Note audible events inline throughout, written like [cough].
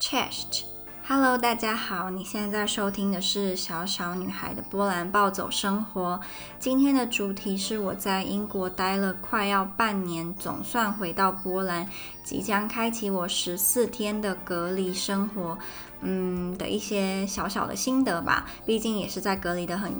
Chest，Hello，大家好，你现在在收听的是小小女孩的波兰暴走生活。今天的主题是我在英国待了快要半年，总算回到波兰，即将开启我十四天的隔离生活，嗯的一些小小的心得吧。毕竟也是在隔离的很。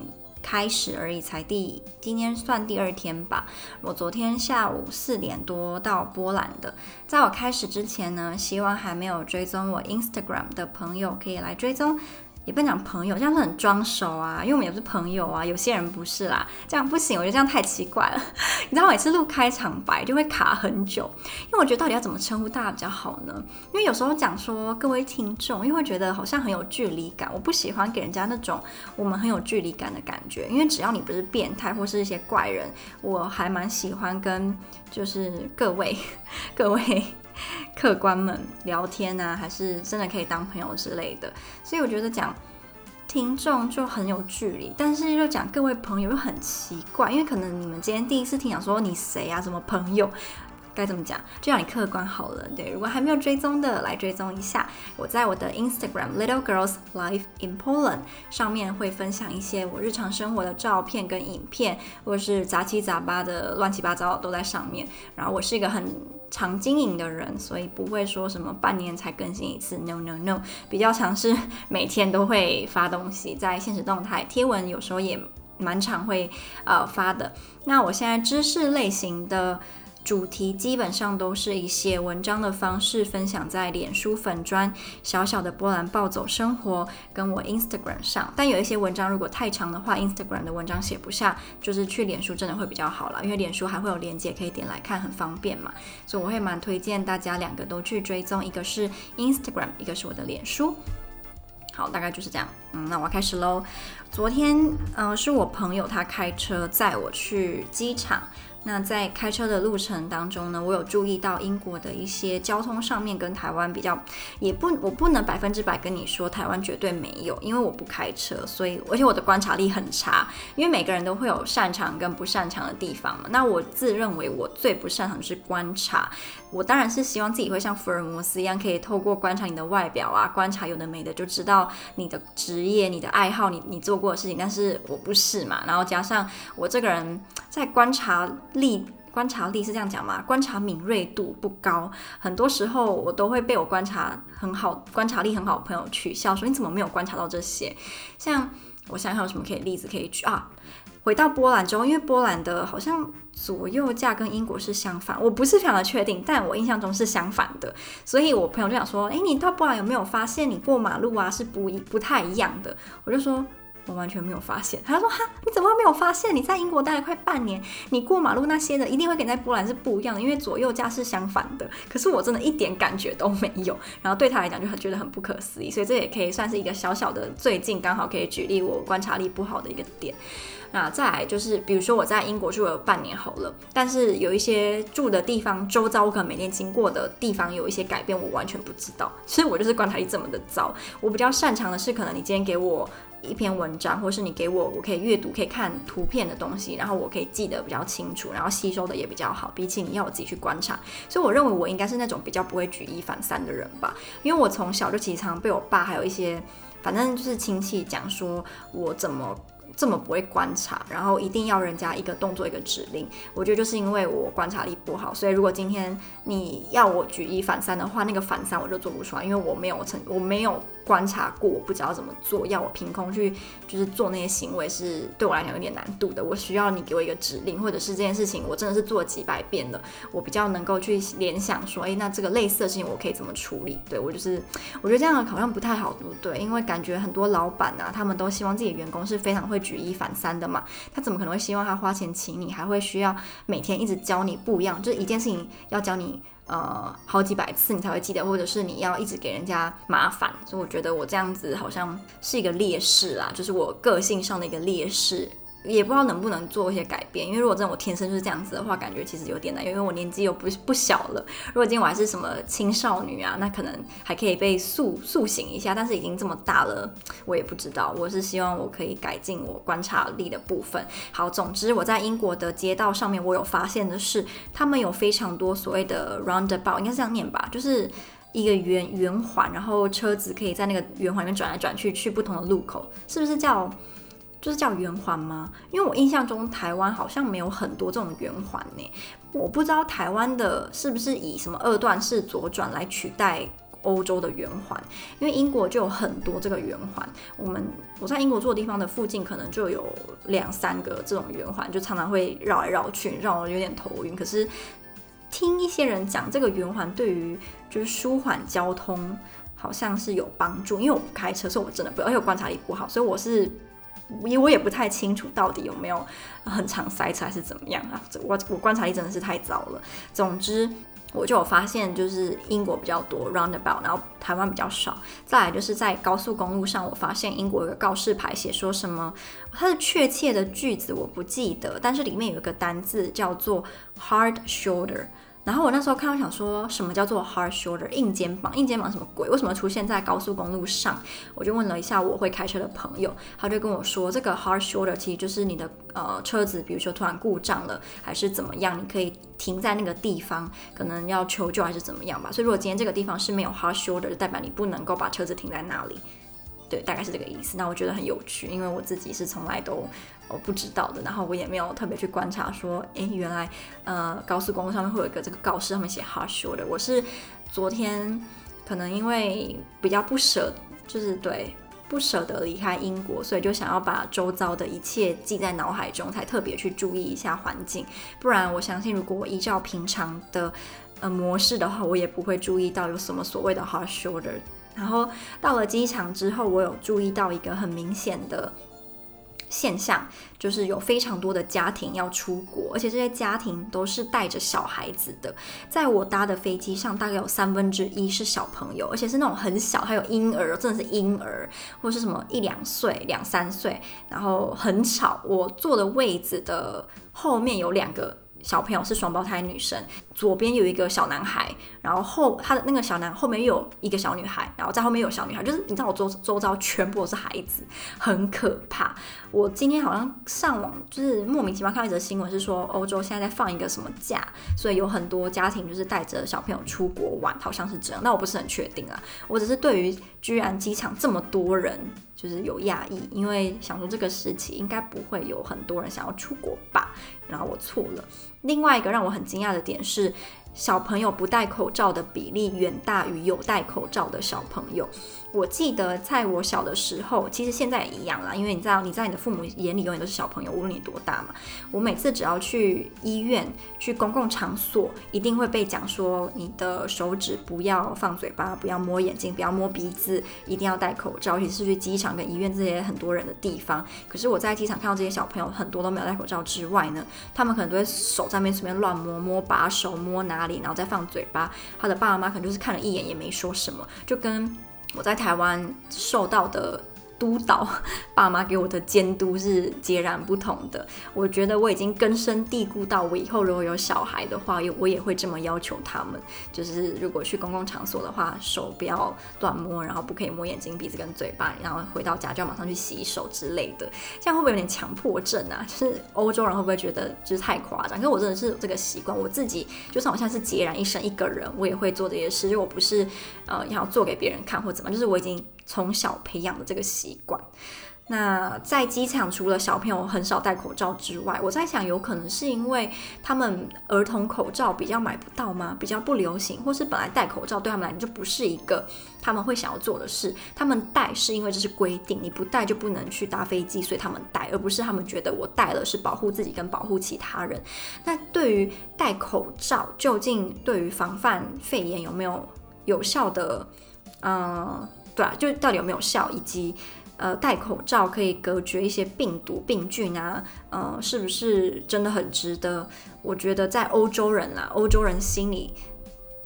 开始而已，才第今天算第二天吧。我昨天下午四点多到波兰的。在我开始之前呢，希望还没有追踪我 Instagram 的朋友可以来追踪。也不能讲朋友，这样是很装熟啊，因为我们也不是朋友啊，有些人不是啦，这样不行，我觉得这样太奇怪了。[laughs] 你知道，每次录开场白就会卡很久，因为我觉得到底要怎么称呼大家比较好呢？因为有时候讲说各位听众，因为会觉得好像很有距离感，我不喜欢给人家那种我们很有距离感的感觉，因为只要你不是变态或是一些怪人，我还蛮喜欢跟就是各位 [laughs] 各位。[laughs] 客官们聊天啊，还是真的可以当朋友之类的，所以我觉得讲听众就很有距离，但是又讲各位朋友又很奇怪，因为可能你们今天第一次听讲说你谁啊，什么朋友。该怎么讲？就让你客观好了。对，如果还没有追踪的，来追踪一下。我在我的 Instagram Little Girls Life in Poland 上面会分享一些我日常生活的照片跟影片，或者是杂七杂八的乱七八糟都在上面。然后我是一个很常经营的人，所以不会说什么半年才更新一次。No No No，比较常是每天都会发东西，在现实动态贴文，有时候也蛮常会呃发的。那我现在知识类型的。主题基本上都是以写文章的方式分享在脸书粉砖小小的波兰暴走生活跟我 Instagram 上，但有一些文章如果太长的话，Instagram 的文章写不下，就是去脸书真的会比较好了，因为脸书还会有连接可以点来看，很方便嘛，所以我会蛮推荐大家两个都去追踪，一个是 Instagram，一个是我的脸书。好，大概就是这样。嗯，那我要开始喽。昨天，嗯、呃，是我朋友他开车载我去机场。那在开车的路程当中呢，我有注意到英国的一些交通上面跟台湾比较，也不，我不能百分之百跟你说台湾绝对没有，因为我不开车，所以而且我的观察力很差，因为每个人都会有擅长跟不擅长的地方嘛。那我自认为我最不擅长是观察，我当然是希望自己会像福尔摩斯一样，可以透过观察你的外表啊，观察有的没的，就知道你的职业、你的爱好、你你做过的事情，但是我不是嘛。然后加上我这个人在观察。力观察力是这样讲吗？观察敏锐度不高，很多时候我都会被我观察很好、观察力很好的朋友取笑，说你怎么没有观察到这些？像我想想有什么可以例子可以举啊？回到波兰之后，因为波兰的好像左右架跟英国是相反，我不是非常的确定，但我印象中是相反的，所以我朋友就想说，诶，你到波兰有没有发现你过马路啊是不一不太一样的？我就说。我完全没有发现，他说哈，你怎么会没有发现？你在英国待了快半年，你过马路那些的一定会跟在波兰是不一样的，因为左右驾是相反的。可是我真的一点感觉都没有，然后对他来讲就很觉得很不可思议，所以这也可以算是一个小小的最近刚好可以举例我观察力不好的一个点。那再来就是，比如说我在英国住了半年好了，但是有一些住的地方周遭我可能每天经过的地方有一些改变，我完全不知道。其实我就是观察力这么的糟。我比较擅长的是，可能你今天给我。一篇文章，或是你给我，我可以阅读、可以看图片的东西，然后我可以记得比较清楚，然后吸收的也比较好。比起你要我自己去观察，所以我认为我应该是那种比较不会举一反三的人吧。因为我从小就经常被我爸还有一些，反正就是亲戚讲说我怎么。这么不会观察，然后一定要人家一个动作一个指令，我觉得就是因为我观察力不好，所以如果今天你要我举一反三的话，那个反三我就做不出来，因为我没有成，我没有观察过，我不知道怎么做，要我凭空去就是做那些行为是对我来讲有点难度的。我需要你给我一个指令，或者是这件事情我真的是做了几百遍了，我比较能够去联想说，哎，那这个类似的事情我可以怎么处理？对，我就是我觉得这样好像不太好，对不对？因为感觉很多老板啊，他们都希望自己的员工是非常会举一反三的嘛，他怎么可能会希望他花钱请你，还会需要每天一直教你不一样，就是一件事情要教你呃好几百次你才会记得，或者是你要一直给人家麻烦，所以我觉得我这样子好像是一个劣势啊，就是我个性上的一个劣势。也不知道能不能做一些改变，因为如果真的我天生就是这样子的话，感觉其实有点难，因为我年纪又不不小了。如果今天我还是什么青少女啊，那可能还可以被塑塑形一下，但是已经这么大了，我也不知道。我是希望我可以改进我观察力的部分。好，总之我在英国的街道上面，我有发现的是，他们有非常多所谓的 roundabout，应该是这样念吧，就是。一个圆圆环，然后车子可以在那个圆环里面转来转去，去不同的路口，是不是叫就是叫圆环吗？因为我印象中台湾好像没有很多这种圆环呢，我不知道台湾的是不是以什么二段式左转来取代欧洲的圆环，因为英国就有很多这个圆环。我们我在英国住的地方的附近，可能就有两三个这种圆环，就常常会绕来绕去，让我有点头晕。可是。听一些人讲，这个圆环对于就是舒缓交通好像是有帮助，因为我不开车，所以我真的不，而且我观察力不好，所以我是，我也不太清楚到底有没有很常塞车还是怎么样啊？我我观察力真的是太糟了。总之，我就有发现，就是英国比较多 roundabout，然后台湾比较少。再来就是在高速公路上，我发现英国有个告示牌写说什么，它的确切的句子我不记得，但是里面有一个单字叫做 hard shoulder。然后我那时候看到想说，什么叫做 hard shoulder 硬肩膀？硬肩膀什么鬼？为什么出现在高速公路上？我就问了一下我会开车的朋友，他就跟我说，这个 hard shoulder 其实就是你的呃车子，比如说突然故障了，还是怎么样，你可以停在那个地方，可能要求救还是怎么样吧。所以如果今天这个地方是没有 hard shoulder，就代表你不能够把车子停在那里。对，大概是这个意思。那我觉得很有趣，因为我自己是从来都我不知道的，然后我也没有特别去观察说，诶，原来呃高速公路上面会有一个这个告示，上面写 harsh order。我是昨天可能因为比较不舍，就是对不舍得离开英国，所以就想要把周遭的一切记在脑海中，才特别去注意一下环境。不然我相信，如果我依照平常的呃模式的话，我也不会注意到有什么所谓的 hard shoulder。然后到了机场之后，我有注意到一个很明显的现象，就是有非常多的家庭要出国，而且这些家庭都是带着小孩子的。在我搭的飞机上，大概有三分之一是小朋友，而且是那种很小，还有婴儿，真的是婴儿，或是什么一两岁、两三岁，然后很吵。我坐的位置的后面有两个。小朋友是双胞胎女生，左边有一个小男孩，然后后他的那个小男后面又有一个小女孩，然后在后面有小女孩，就是你知道我周周遭全部都是孩子，很可怕。我今天好像上网就是莫名其妙看到一则新闻，是说欧洲现在在放一个什么假，所以有很多家庭就是带着小朋友出国玩，好像是这样。那我不是很确定啊，我只是对于居然机场这么多人就是有讶异，因为想说这个时期应该不会有很多人想要出国吧，然后我错了。另外一个让我很惊讶的点是，小朋友不戴口罩的比例远大于有戴口罩的小朋友。我记得在我小的时候，其实现在也一样啦，因为你知道你在你的父母眼里永远都是小朋友，无论你多大嘛。我每次只要去医院、去公共场所，一定会被讲说你的手指不要放嘴巴，不要摸眼睛，不要摸鼻子，一定要戴口罩。尤其是去机场跟医院这些很多人的地方。可是我在机场看到这些小朋友，很多都没有戴口罩之外呢，他们可能都会手在那边随便乱摸，摸把手，摸哪里，然后再放嘴巴。他的爸爸妈妈可能就是看了一眼也没说什么，就跟。我在台湾受到的督导，爸妈给我的监督是截然不同的。我觉得我已经根深蒂固到我以后如果有小孩的话，我也会这么要求他们。就是如果去公共场所的话，手不要乱摸，然后不可以摸眼睛、鼻子跟嘴巴，然后回到家就要马上去洗手之类的。这样会不会有点强迫症啊？就是欧洲人会不会觉得就是太夸张？可是我真的是有这个习惯，我自己就算我现在是孑然一身一个人，我也会做这些事。就我不是呃要做给别人看或怎么，就是我已经。从小培养的这个习惯。那在机场，除了小朋友很少戴口罩之外，我在想，有可能是因为他们儿童口罩比较买不到吗？比较不流行，或是本来戴口罩对他们来讲就不是一个他们会想要做的事。他们戴是因为这是规定，你不戴就不能去搭飞机，所以他们戴，而不是他们觉得我戴了是保护自己跟保护其他人。那对于戴口罩，究竟对于防范肺炎有没有有效的？嗯、对啊，就到底有没有效，以及呃戴口罩可以隔绝一些病毒病菌啊，呃是不是真的很值得？我觉得在欧洲人啊，欧洲人心里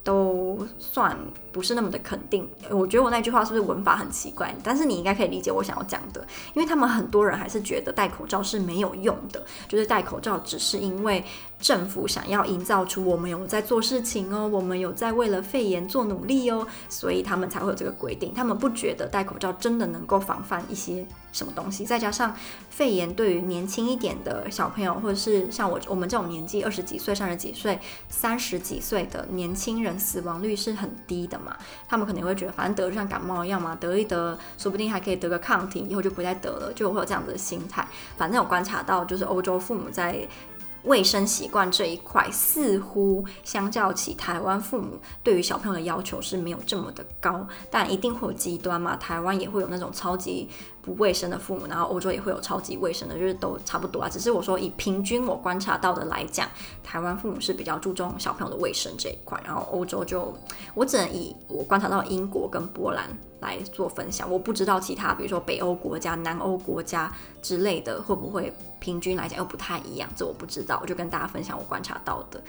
都算不是那么的肯定。我觉得我那句话是不是文法很奇怪？但是你应该可以理解我想要讲的，因为他们很多人还是觉得戴口罩是没有用的，就是戴口罩只是因为政府想要营造出我们有在做事情哦，我们有在为了肺炎做努力哦，所以他们才会有这个规定。他们不觉得戴口罩真的能够防范一些什么东西，再加上肺炎对于年轻一点的小朋友，或者是像我我们这种年纪二十几岁、三十几岁、三十几岁的年轻人，死亡率是很低的嘛。他们可能会觉得，反正得就像感冒一样嘛，得一得，说不定还可以得个抗体，以后就不再得了，就会有这样子的心态。反正有观察到，就是欧洲父母在。卫生习惯这一块，似乎相较起台湾父母对于小朋友的要求是没有这么的高，但一定会有极端嘛。台湾也会有那种超级不卫生的父母，然后欧洲也会有超级卫生的，就是都差不多啊。只是我说以平均我观察到的来讲，台湾父母是比较注重小朋友的卫生这一块，然后欧洲就我只能以我观察到英国跟波兰来做分享，我不知道其他比如说北欧国家、南欧国家之类的会不会。平均来讲又不太一样，这我不知道，我就跟大家分享我观察到的。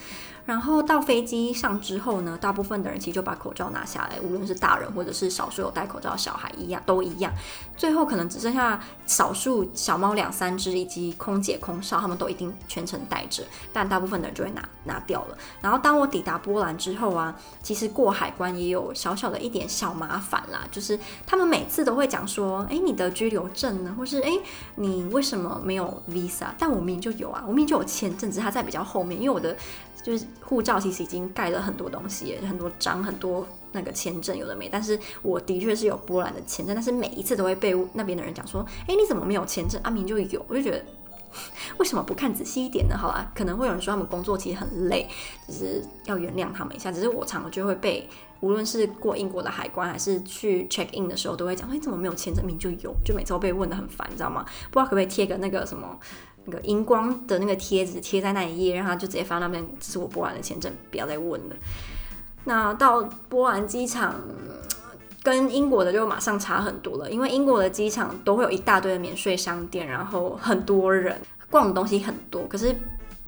然后到飞机上之后呢，大部分的人其实就把口罩拿下来，无论是大人或者是少数有戴口罩的小孩一样都一样。最后可能只剩下少数小猫两三只以及空姐空少，他们都一定全程戴着，但大部分的人就会拿拿掉了。然后当我抵达波兰之后啊，其实过海关也有小小的一点小麻烦啦，就是他们每次都会讲说，哎，你的居留证呢？或是哎，你为什么没有 visa？” 但我明明就有啊，我明明就有签证，只是它在比较后面，因为我的就是护照其实已经盖了很多东西，很多章，很多那个签证有的没，但是我的确是有波兰的签证，但是每一次都会被那边的人讲说，哎，你怎么没有签证？阿明就有，我就觉得为什么不看仔细一点呢？好啦，可能会有人说他们工作其实很累，就是要原谅他们一下，只是我常常就会被。无论是过英国的海关，还是去 check in 的时候，都会讲：你怎么没有签证明就有，就每次都被问得很烦，你知道吗？不知道可不可以贴个那个什么那个荧光的那个贴纸贴在那一页，让他就直接发那边，这是我波兰的签证，不要再问了。那到波兰机场跟英国的就马上差很多了，因为英国的机场都会有一大堆的免税商店，然后很多人逛的东西很多，可是。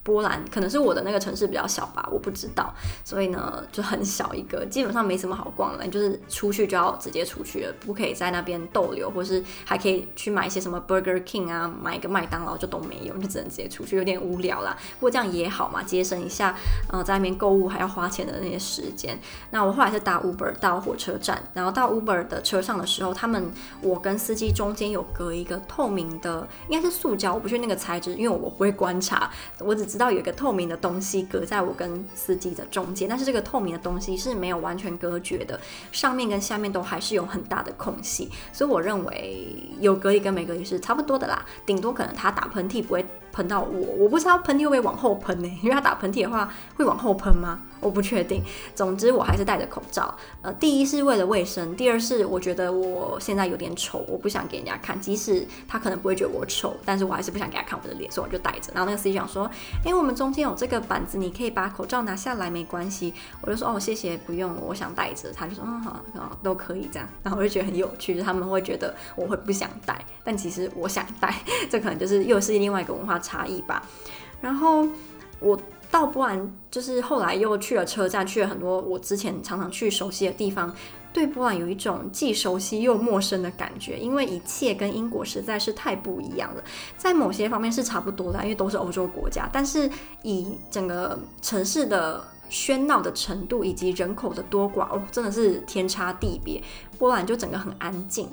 波兰可能是我的那个城市比较小吧，我不知道，所以呢就很小一个，基本上没什么好逛的，就是出去就要直接出去了，不可以在那边逗留，或是还可以去买一些什么 Burger King 啊，买一个麦当劳就都没有，就只能直接出去，有点无聊啦。不过这样也好嘛，节省一下，呃，在那边购物还要花钱的那些时间。那我后来是搭 Uber 到火车站，然后到 Uber 的车上的时候，他们我跟司机中间有隔一个透明的，应该是塑胶，我不确定那个材质，因为我不会观察，我只。知道有一个透明的东西隔在我跟司机的中间，但是这个透明的东西是没有完全隔绝的，上面跟下面都还是有很大的空隙，所以我认为有隔离跟没隔离是差不多的啦，顶多可能他打喷嚏不会。喷到我，我不知道喷嚏会不会往后喷呢？[laughs] 因为他打喷嚏的话会往后喷吗？我不确定。总之我还是戴着口罩。呃，第一是为了卫生，第二是我觉得我现在有点丑，我不想给人家看。即使他可能不会觉得我丑，但是我还是不想给他看我的脸，所以我就戴着。然后那个司机讲说：“哎，我们中间有这个板子，你可以把口罩拿下来，没关系。”我就说：“哦，谢谢，不用，我想戴着。”他就说：“嗯，好，好，都可以这样。”然后我就觉得很有趣，就他们会觉得我会不想戴，但其实我想戴。[laughs] 这可能就是又是另外一个文化。差异吧，然后我到波兰，就是后来又去了车站，去了很多我之前常常去熟悉的地方，对波兰有一种既熟悉又陌生的感觉，因为一切跟英国实在是太不一样了。在某些方面是差不多的，因为都是欧洲国家，但是以整个城市的喧闹的程度以及人口的多寡，哦，真的是天差地别。波兰就整个很安静。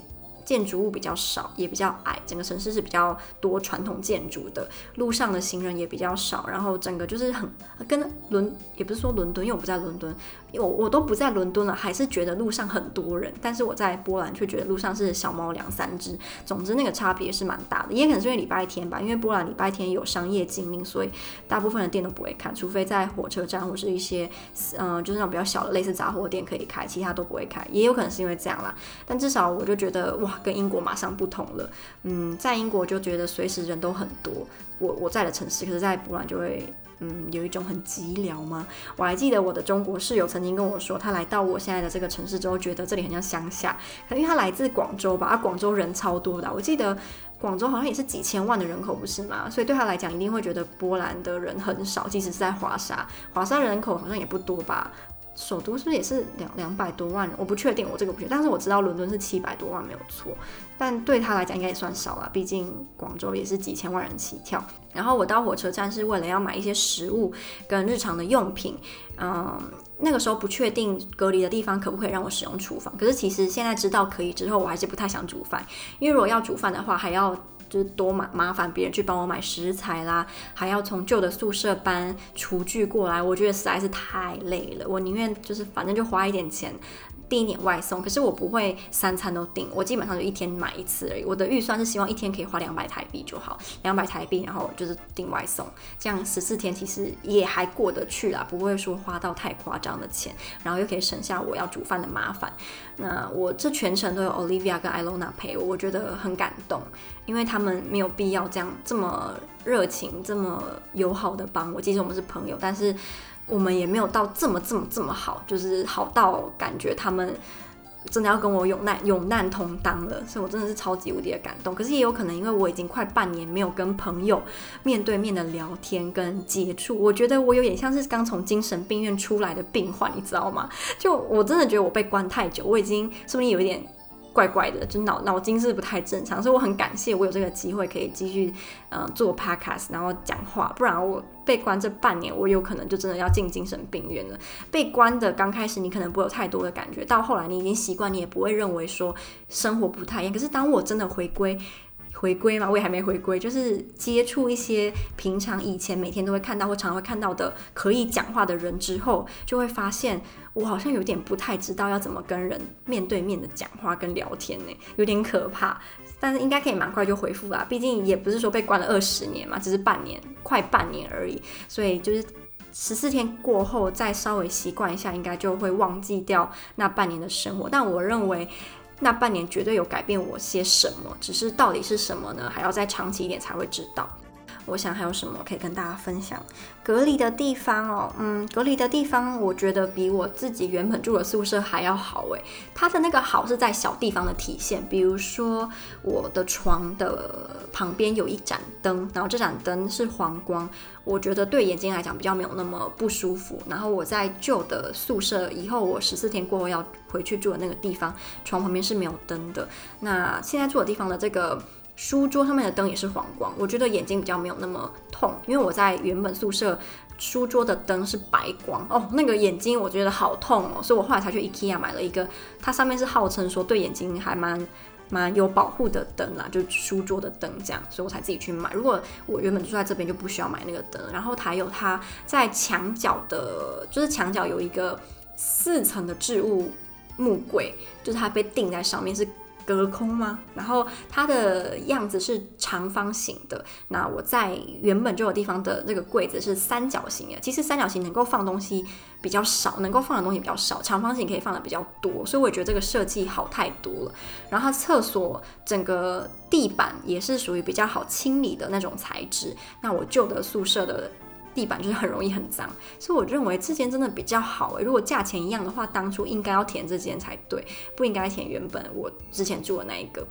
建筑物比较少，也比较矮，整个城市是比较多传统建筑的，路上的行人也比较少，然后整个就是很跟伦，也不是说伦敦，因为我不在伦敦。我我都不在伦敦了，还是觉得路上很多人。但是我在波兰却觉得路上是小猫两三只。总之那个差别是蛮大的，也可能是因为礼拜天吧，因为波兰礼拜天有商业禁令，所以大部分的店都不会开，除非在火车站或是一些嗯、就是那种比较小的类似杂货店可以开，其他都不会开。也有可能是因为这样啦。但至少我就觉得哇，跟英国马上不同了。嗯，在英国就觉得随时人都很多，我我在的城市，可是在波兰就会。嗯，有一种很寂寥吗？我还记得我的中国室友曾经跟我说，他来到我现在的这个城市之后，觉得这里很像乡下。可能因为他来自广州吧，啊，广州人超多的。我记得广州好像也是几千万的人口，不是吗？所以对他来讲，一定会觉得波兰的人很少。即使是在华沙，华沙人口好像也不多吧。首都是不是也是两两百多万人？我不确定，我这个不确定，但是我知道伦敦是七百多万没有错。但对他来讲应该也算少了，毕竟广州也是几千万人起跳。然后我到火车站是为了要买一些食物跟日常的用品。嗯，那个时候不确定隔离的地方可不可以让我使用厨房，可是其实现在知道可以之后，我还是不太想煮饭，因为如果要煮饭的话，还要。就是多麻麻烦别人去帮我买食材啦，还要从旧的宿舍搬厨具过来，我觉得实在是太累了。我宁愿就是反正就花一点钱。订一点外送，可是我不会三餐都订，我基本上就一天买一次而已。我的预算是希望一天可以花两百台币就好，两百台币，然后就是订外送，这样十四天其实也还过得去啦，不会说花到太夸张的钱，然后又可以省下我要煮饭的麻烦。那我这全程都有 Olivia 跟 Ilona 陪我，我觉得很感动，因为他们没有必要这样这么热情、这么友好的帮我。即使我们是朋友，但是。我们也没有到这么这么这么好，就是好到感觉他们真的要跟我有难有难同当了，所以我真的是超级无敌的感动。可是也有可能，因为我已经快半年没有跟朋友面对面的聊天跟接触，我觉得我有点像是刚从精神病院出来的病患，你知道吗？就我真的觉得我被关太久，我已经说不定有一点。怪怪的，就脑脑筋是不太正常，所以我很感谢我有这个机会可以继续呃做 podcast，然后讲话，不然我被关这半年，我有可能就真的要进精神病院了。被关的刚开始你可能不会有太多的感觉，到后来你已经习惯，你也不会认为说生活不太一样。可是当我真的回归。回归嘛，我也还没回归，就是接触一些平常以前每天都会看到或常常会看到的可以讲话的人之后，就会发现我好像有点不太知道要怎么跟人面对面的讲话跟聊天呢，有点可怕。但是应该可以蛮快就恢复啦，毕竟也不是说被关了二十年嘛，只是半年，快半年而已。所以就是十四天过后再稍微习惯一下，应该就会忘记掉那半年的生活。但我认为。那半年绝对有改变我些什么，只是到底是什么呢？还要再长期一点才会知道。我想还有什么可以跟大家分享？隔离的地方哦，嗯，隔离的地方，我觉得比我自己原本住的宿舍还要好诶。它的那个好是在小地方的体现，比如说我的床的旁边有一盏灯，然后这盏灯是黄光，我觉得对眼睛来讲比较没有那么不舒服。然后我在旧的宿舍以后，我十四天过后要回去住的那个地方，床旁边是没有灯的。那现在住的地方的这个。书桌上面的灯也是黄光，我觉得眼睛比较没有那么痛，因为我在原本宿舍书桌的灯是白光哦，那个眼睛我觉得好痛哦，所以我后来才去 IKEA 买了一个，它上面是号称说对眼睛还蛮蛮有保护的灯啦，就书桌的灯这样，所以我才自己去买。如果我原本住在这边就不需要买那个灯，然后还有它在墙角的，就是墙角有一个四层的置物木柜，就是它被钉在上面是。隔空吗？然后它的样子是长方形的。那我在原本就有地方的那个柜子是三角形的。其实三角形能够放东西比较少，能够放的东西比较少。长方形可以放的比较多，所以我觉得这个设计好太多了。然后它厕所整个地板也是属于比较好清理的那种材质。那我旧的宿舍的。地板就是很容易很脏，所以我认为这间真的比较好诶。如果价钱一样的话，当初应该要填这间才对，不应该填原本我之前住的那一个，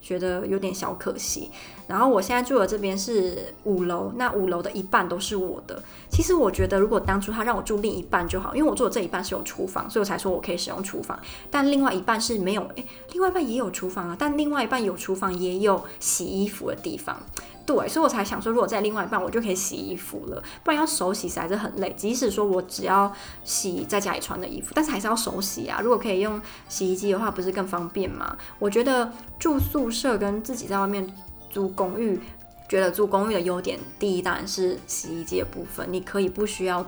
觉得有点小可惜。然后我现在住的这边是五楼，那五楼的一半都是我的。其实我觉得如果当初他让我住另一半就好，因为我住的这一半是有厨房，所以我才说我可以使用厨房。但另外一半是没有，诶，另外一半也有厨房啊，但另外一半有厨房也有洗衣服的地方。对，所以我才想说，如果在另外一半，我就可以洗衣服了，不然要手洗实在是很累。即使说我只要洗在家里穿的衣服，但是还是要手洗啊。如果可以用洗衣机的话，不是更方便吗？我觉得住宿舍跟自己在外面租公寓，觉得租公寓的优点，第一当然是洗衣机的部分，你可以不需要。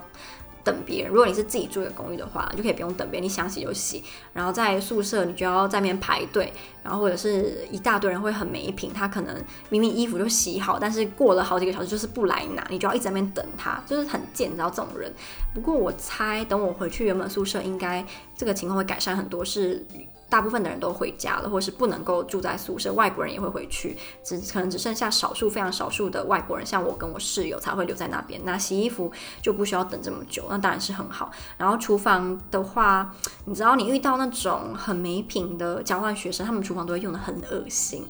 等别人，如果你是自己住一个公寓的话，就可以不用等别人，你想洗就洗。然后在宿舍，你就要在那边排队，然后或者是一大堆人会很没品，他可能明明衣服就洗好，但是过了好几个小时就是不来拿，你就要一直在那边等他，就是很贱，你知道这种人。不过我猜，等我回去原本宿舍，应该这个情况会改善很多，是。大部分的人都回家了，或是不能够住在宿舍，外国人也会回去，只可能只剩下少数非常少数的外国人，像我跟我室友才会留在那边。那洗衣服就不需要等这么久，那当然是很好。然后厨房的话，你知道你遇到那种很没品的交换学生，他们厨房都会用的很恶心。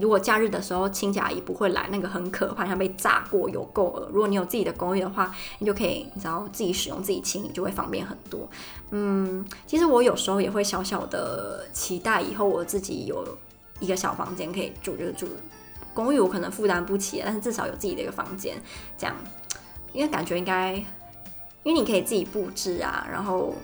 如果假日的时候清洁阿姨不会来，那个很可怕，像被炸过有够了。如果你有自己的公寓的话，你就可以你知道自己使用自己清理，就会方便很多。嗯，其实我有时候也会小小的期待以后我自己有一个小房间可以住，就是住公寓我可能负担不起，但是至少有自己的一个房间，这样，因为感觉应该，因为你可以自己布置啊，然后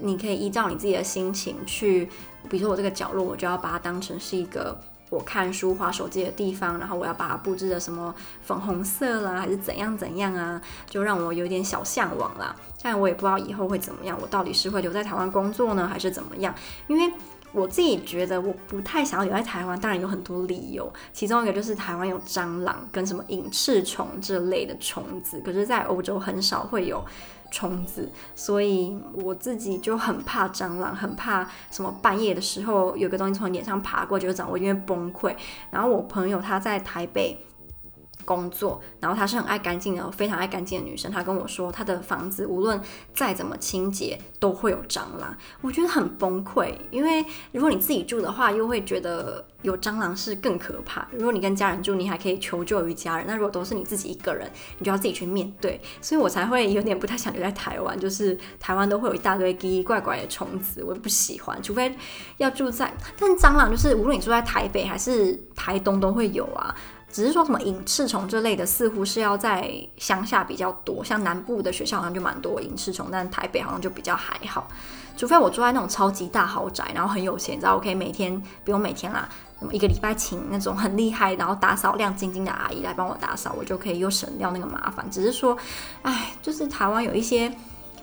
你可以依照你自己的心情去，比如说我这个角落，我就要把它当成是一个。我看书、滑手机的地方，然后我要把它布置的什么粉红色啦，还是怎样怎样啊，就让我有点小向往啦。但我也不知道以后会怎么样，我到底是会留在台湾工作呢，还是怎么样？因为我自己觉得我不太想要留在台湾，当然有很多理由，其中一个就是台湾有蟑螂跟什么隐翅虫这类的虫子，可是在欧洲很少会有。虫子，所以我自己就很怕蟑螂，很怕什么半夜的时候有个东西从脸上爬过，就让我因为崩溃。然后我朋友他在台北。工作，然后她是很爱干净的，非常爱干净的女生。她跟我说，她的房子无论再怎么清洁，都会有蟑螂。我觉得很崩溃，因为如果你自己住的话，又会觉得有蟑螂是更可怕。如果你跟家人住，你还可以求救于家人。那如果都是你自己一个人，你就要自己去面对。所以我才会有点不太想留在台湾，就是台湾都会有一大堆奇奇怪怪的虫子，我也不喜欢。除非要住在，但蟑螂就是无论你住在台北还是台东都会有啊。只是说什么隐翅虫这类的，似乎是要在乡下比较多，像南部的学校好像就蛮多隐翅虫，但台北好像就比较还好。除非我住在那种超级大豪宅，然后很有钱，你知道，我可以每天不用每天啦，一个礼拜请那种很厉害，然后打扫亮晶晶的阿姨来帮我打扫，我就可以又省掉那个麻烦。只是说，哎，就是台湾有一些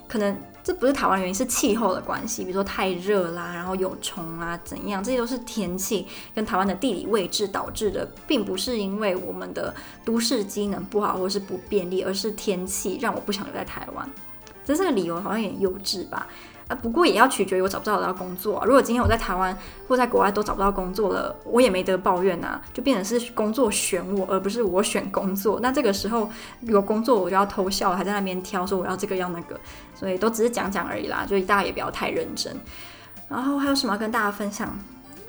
可能。这不是台湾原因，是气候的关系，比如说太热啦，然后有虫啊，怎样，这些都是天气跟台湾的地理位置导致的，并不是因为我们的都市机能不好或是不便利，而是天气让我不想留在台湾。这是个理由好像有点幼稚吧。啊，不过也要取决于我找不找得到工作啊。如果今天我在台湾或在国外都找不到工作了，我也没得抱怨啊，就变成是工作选我，而不是我选工作。那这个时候有工作我就要偷笑，还在那边挑说我要这个要那个，所以都只是讲讲而已啦，就大家也不要太认真。然后还有什么要跟大家分享？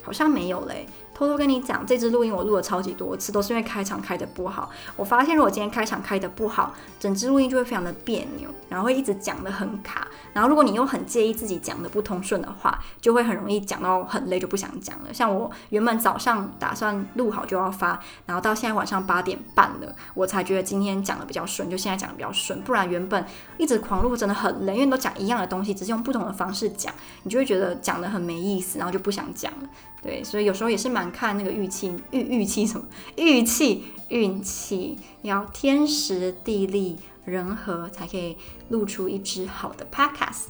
好像没有嘞。偷偷跟你讲，这支录音我录了超级多次，都是因为开场开得不好。我发现如果今天开场开得不好，整支录音就会非常的别扭，然后会一直讲得很卡。然后如果你又很介意自己讲的不通顺的话，就会很容易讲到很累，就不想讲了。像我原本早上打算录好就要发，然后到现在晚上八点半了，我才觉得今天讲得比较顺，就现在讲得比较顺。不然原本一直狂录真的很累，因为都讲一样的东西，只是用不同的方式讲，你就会觉得讲得很没意思，然后就不想讲了。对，所以有时候也是蛮看那个运气，运运气什么？运气，运气，要天时地利人和才可以录出一支好的 podcast。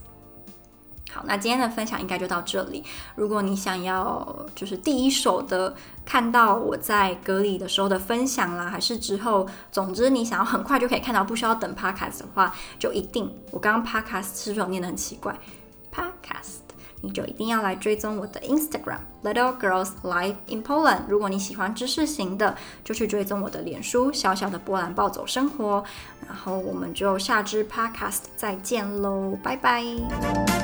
好，那今天的分享应该就到这里。如果你想要就是第一手的看到我在隔离的时候的分享啦，还是之后，总之你想要很快就可以看到，不需要等 podcast 的话，就一定我刚刚 podcast 是不是有念得很奇怪？podcast。你就一定要来追踪我的 Instagram Little Girls Life in Poland。如果你喜欢知识型的，就去追踪我的脸书小小的波兰暴走生活。然后我们就下支 Podcast 再见喽，拜拜。